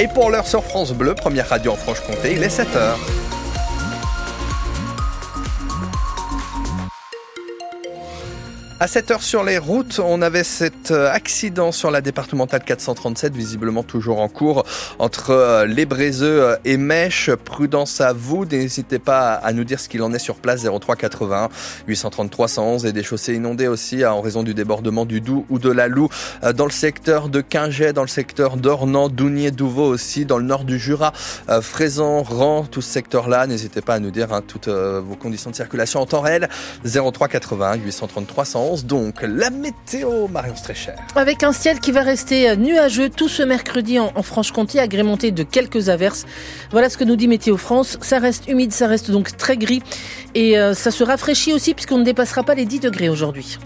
Et pour l'heure sur France Bleu, première radio en Franche-Comté, il est 7h. À 7 heures sur les routes, on avait cet euh, accident sur la départementale 437, visiblement toujours en cours, entre euh, les Bréseux euh, et Mèche. Prudence à vous, n'hésitez pas à nous dire ce qu'il en est sur place, 03 81 833 111 et des chaussées inondées aussi en raison du débordement du Doubs ou de la Loue dans le secteur de Quinget, dans le secteur d'Ornans, Dounier, Douveau aussi, dans le nord du Jura, Fraisan, Rang, tout ce secteur-là. N'hésitez pas à nous dire hein, toutes vos conditions de circulation en temps réel, 03 81 833 111 donc la météo, Marion Strécher. Avec un ciel qui va rester nuageux tout ce mercredi en, Franche-Comté, agrémenté de quelques averses. Voilà ce que nous dit Météo France. Ça reste humide, ça reste donc très gris et euh, ça se rafraîchit aussi puisqu'on ne dépassera pas les 10 degrés aujourd'hui.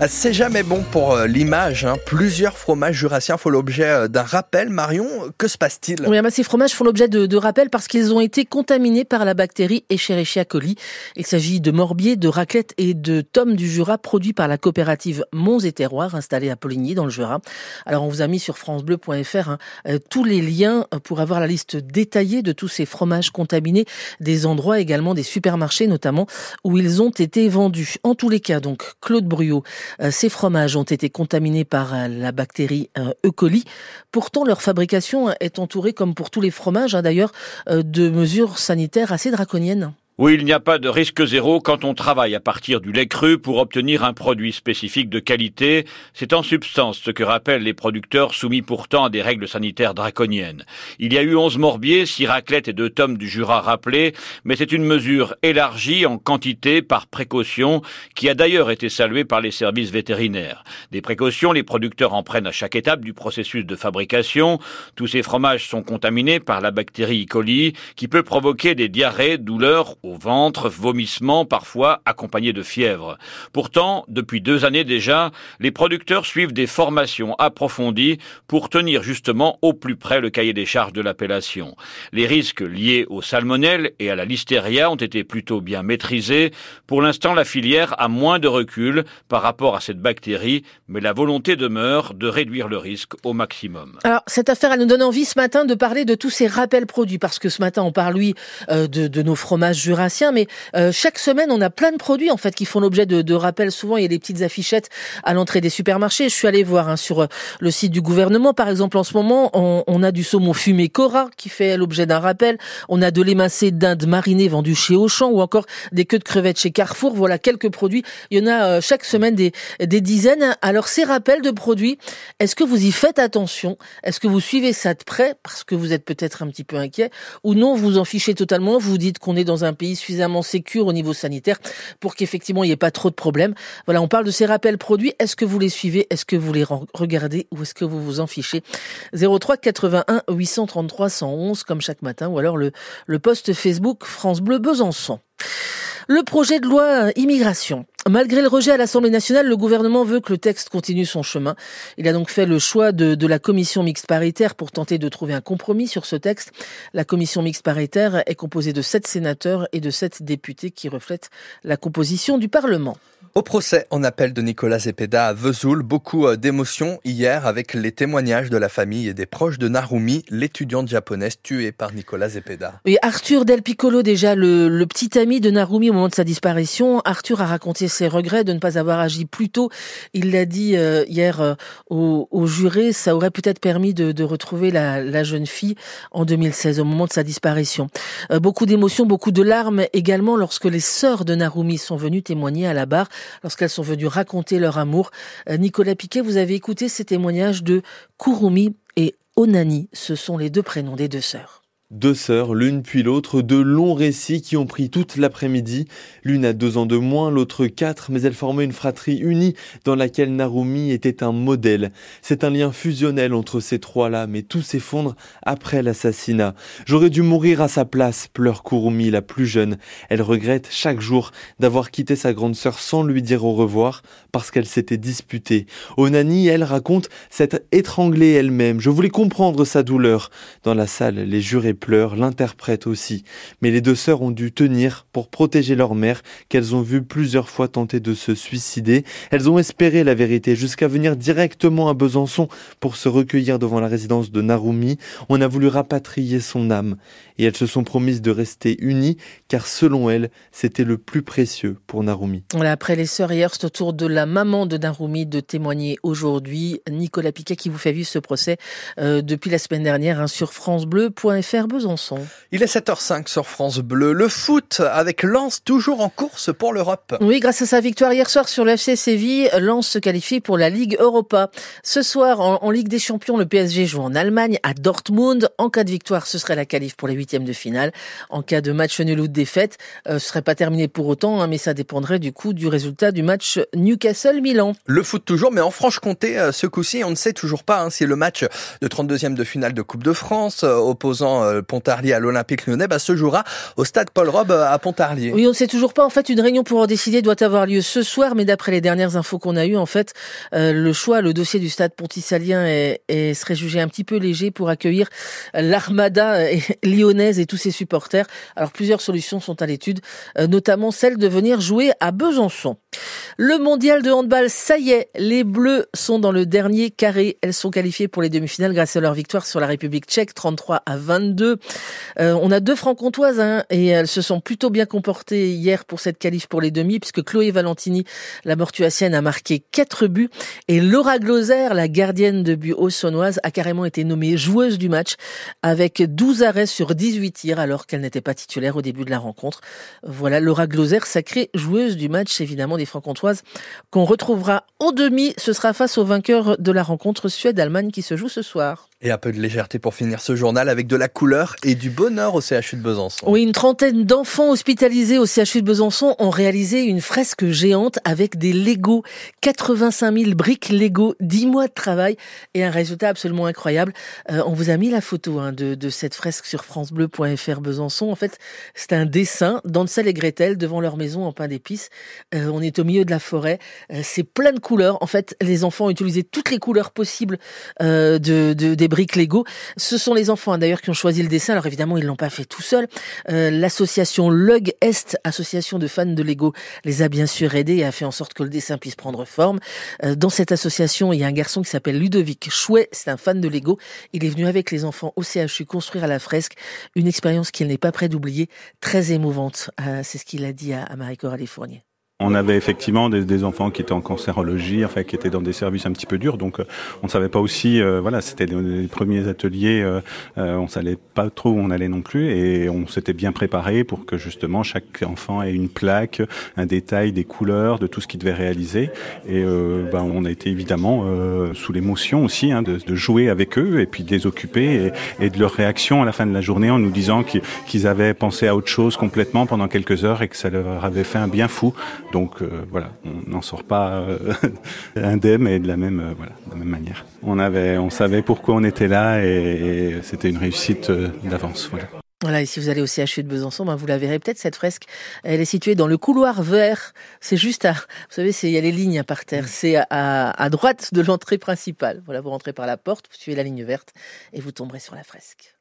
Ah, c'est jamais bon pour euh, l'image. Hein. Plusieurs fromages jurassiens font l'objet euh, d'un rappel. Marion, que se passe-t-il? Oui, ces fromages font l'objet de, rappels parce qu'ils ont été contaminés par la bactérie Escherichia coli. Il s'agit de morbier, de raclette et de tomes du Jura produits par la coopérative Monts et Terroirs installée à Poligny dans le Jura. Alors on vous a mis sur francebleu.fr hein, euh, tous les liens pour avoir la liste détaillée de tous ces fromages contaminés, des endroits également des supermarchés notamment où ils ont été vendus. En tous les cas, donc Claude Bruot ces fromages ont été contaminés par euh, la bactérie euh, E. coli. Pourtant, leur fabrication est entourée, comme pour tous les fromages hein, d'ailleurs, de mesures sanitaires assez draconiennes. Oui, il n'y a pas de risque zéro quand on travaille à partir du lait cru pour obtenir un produit spécifique de qualité. C'est en substance ce que rappellent les producteurs soumis pourtant à des règles sanitaires draconiennes. Il y a eu 11 morbiers, 6 raclettes et 2 tomes du Jura rappelés, mais c'est une mesure élargie en quantité par précaution qui a d'ailleurs été saluée par les services vétérinaires. Des précautions, les producteurs en prennent à chaque étape du processus de fabrication. Tous ces fromages sont contaminés par la bactérie E. coli qui peut provoquer des diarrhées, douleurs au ventre, vomissements parfois accompagnés de fièvre. Pourtant, depuis deux années déjà, les producteurs suivent des formations approfondies pour tenir justement au plus près le cahier des charges de l'appellation. Les risques liés au salmonelle et à la listeria ont été plutôt bien maîtrisés. Pour l'instant, la filière a moins de recul par rapport à cette bactérie, mais la volonté demeure de réduire le risque au maximum. Alors, cette affaire, elle nous donne envie ce matin de parler de tous ces rappels produits, parce que ce matin, on parle, lui, euh, de, nos fromages mais euh, chaque semaine, on a plein de produits en fait qui font l'objet de, rappels. Souvent, il y a des petites affichettes à l'entrée des supermarchés. Je suis allée voir hein, sur euh, le site du gouvernement, par exemple, en ce moment, on, on a du saumon fumé Cora qui fait l'objet d'un rappel. On a de l'émincé d'Inde marinée vendu chez Auchan ou encore des queues de crevettes chez Carrefour. Voilà quelques produits. Il y en a euh, chaque semaine des, des dizaines. Alors, ces rappels de produits, est-ce que vous y faites attention? Est-ce que vous suivez ça de près? Parce que vous êtes peut-être un petit peu inquiet ou non Vous en fichez totalement. Vous dites qu'on est dans un pays suffisamment sécure au niveau sanitaire pour qu'effectivement il n'y ait pas trop de problèmes. Voilà, on parle de ces rappels produits. Est-ce que vous les suivez? Est-ce que vous les regardez ou est-ce que vous vous en fichez? 03 81 833 111 comme chaque matin ou alors le, le post Facebook France Bleu Besançon. Le projet de loi immigration. Malgré le rejet à l'Assemblée nationale, le gouvernement veut que le texte continue son chemin. Il a donc fait le choix de, de, la commission mixte paritaire pour tenter de trouver un compromis sur ce texte. La commission mixte paritaire est composée de sept sénateurs et de sept députés qui reflètent la composition du Parlement. Au procès en appel de Nicolas Zepeda à Vesoul, beaucoup euh, d'émotions hier avec les témoignages de la famille et des proches de Narumi, l'étudiante japonaise tuée par Nicolas Zepeda. Et Arthur Del Piccolo, déjà le, le, petit ami de Narumi au moment de sa disparition, Arthur a raconté ses regrets de ne pas avoir agi plus tôt. Il l'a dit euh, hier euh, au, au, juré, ça aurait peut-être permis de, retrouver la, la, jeune fille en 2016, au moment de sa disparition. Euh, beaucoup d'émotions, beaucoup de larmes également lorsque les sœurs de Narumi sont venues témoigner à la barre lorsqu'elles sont venues raconter leur amour. Euh, Nicolas Piquet, vous avez écouté ces témoignages de Kurumi et Onani. Ce sont les deux prénoms des deux sœurs. Deux sœurs, l'une puis l'autre, de longs récits qui ont pris toute l'après-midi. L'une a deux ans de moins, l'autre quatre, mais elles formaient une fratrie unie dans laquelle Narumi était un modèle. C'est un lien fusionnel entre ces trois-là, mais tout s'effondre après l'assassinat. J'aurais dû mourir à sa place, pleure Kurumi, la plus jeune. Elle regrette chaque jour d'avoir quitté sa grande sœur sans lui dire au revoir, parce qu'elle s'était disputée. Onani, elle raconte s'être étranglée elle-même. Je voulais comprendre sa douleur. Dans la salle, les jurés pleure, l'interprète aussi. Mais les deux sœurs ont dû tenir pour protéger leur mère, qu'elles ont vu plusieurs fois tenter de se suicider. Elles ont espéré la vérité jusqu'à venir directement à Besançon pour se recueillir devant la résidence de Narumi. On a voulu rapatrier son âme et elles se sont promises de rester unies car selon elles, c'était le plus précieux pour Narumi. après les sœurs hier, c'est au de la maman de Narumi de témoigner aujourd'hui. Nicolas Piquet qui vous fait vivre ce procès euh, depuis la semaine dernière hein, sur francebleu.fr Besançon. Il est 7h05 sur France Bleu. Le foot avec Lens toujours en course pour l'Europe. Oui, grâce à sa victoire hier soir sur le FC Séville, Lens se qualifie pour la Ligue Europa. Ce soir, en, en Ligue des Champions, le PSG joue en Allemagne à Dortmund. En cas de victoire, ce serait la qualif pour les huitièmes de finale. En cas de match nul ou de défaite, euh, ce serait pas terminé pour autant, hein, mais ça dépendrait du coup du résultat du match Newcastle-Milan. Le foot toujours, mais en Franche-Comté, euh, ce coup-ci, on ne sait toujours pas hein, si le match de 32e de finale de Coupe de France euh, opposant euh, Pontarlier à l'Olympique lyonnais bah, se jouera au stade Paul Robe à Pontarlier. Oui, on ne sait toujours pas. En fait, une réunion pour en décider doit avoir lieu ce soir, mais d'après les dernières infos qu'on a eues, en fait, le choix, le dossier du stade pontisalien est, est, serait jugé un petit peu léger pour accueillir l'armada lyonnaise et tous ses supporters. Alors plusieurs solutions sont à l'étude, euh, notamment celle de venir jouer à Besançon. Le mondial de handball, ça y est, les Bleus sont dans le dernier carré. Elles sont qualifiées pour les demi-finales grâce à leur victoire sur la République tchèque, 33 à 22. Euh, on a deux francs-comtoises hein, et elles se sont plutôt bien comportées hier pour cette qualif pour les demi, puisque Chloé Valentini, la mortuacienne, a marqué quatre buts et Laura Gloser, la gardienne de but a carrément été nommée joueuse du match avec 12 arrêts sur 18 tirs alors qu'elle n'était pas titulaire au début de la rencontre. Voilà Laura Gloser, sacrée joueuse du match évidemment des qu'on retrouvera en demi. Ce sera face au vainqueur de la rencontre Suède-Allemagne qui se joue ce soir. Et un peu de légèreté pour finir ce journal avec de la couleur et du bonheur au CHU de Besançon. Oui, une trentaine d'enfants hospitalisés au CHU de Besançon ont réalisé une fresque géante avec des Lego. 85 000 briques Lego, 10 mois de travail et un résultat absolument incroyable. Euh, on vous a mis la photo hein, de, cette fresque sur francebleu.fr Besançon. En fait, c'est un dessin d'Ansel et Gretel devant leur maison en pain d'épices. Euh, on est au milieu de la forêt. Euh, c'est plein de couleurs. En fait, les enfants ont utilisé toutes les couleurs possibles de, de, des briques Lego. Ce sont les enfants hein, d'ailleurs qui ont choisi le dessin. Alors évidemment, ils l'ont pas fait tout seuls. Euh, L'association Lug Est, association de fans de Lego, les a bien sûr aidés et a fait en sorte que le dessin puisse prendre forme. Euh, dans cette association, il y a un garçon qui s'appelle Ludovic Chouet. C'est un fan de Lego. Il est venu avec les enfants au CHU construire à la fresque une expérience qu'il n'est pas prêt d'oublier, très émouvante. Euh, c'est ce qu'il a dit à, à Marie-Coralie Fournier. On avait effectivement des, des, enfants qui étaient en cancérologie, enfin qui étaient dans des services un petit peu durs, donc euh, on ne savait pas aussi, euh, voilà, c'était les premiers ateliers, euh, euh, on savait pas trop où on allait non plus, et on s'était bien préparé pour que justement chaque enfant ait une plaque, un détail, des couleurs, de tout ce qu'il devait réaliser, et euh, ben, on a été évidemment sous l'émotion aussi hein, de, de, jouer avec eux et puis de les occuper et, et, de leur réaction à la fin de la journée en nous disant qu'ils avaient pensé à autre chose complètement pendant quelques heures et que ça leur avait fait un bien fou. Donc euh, voilà, on n'en sort pas euh, indemne et de la même euh, voilà, de la même manière. On avait, on savait pourquoi on était là et, et c'était une réussite euh, d'avance. Voilà. Voilà, et si vous allez au CHU de Besançon, ben vous la verrez peut-être cette fresque. Elle est située dans le couloir vert. C'est juste à, vous savez, il y a les lignes par terre. C'est à, à droite de l'entrée principale. Voilà, vous rentrez par la porte, vous suivez la ligne verte et vous tomberez sur la fresque.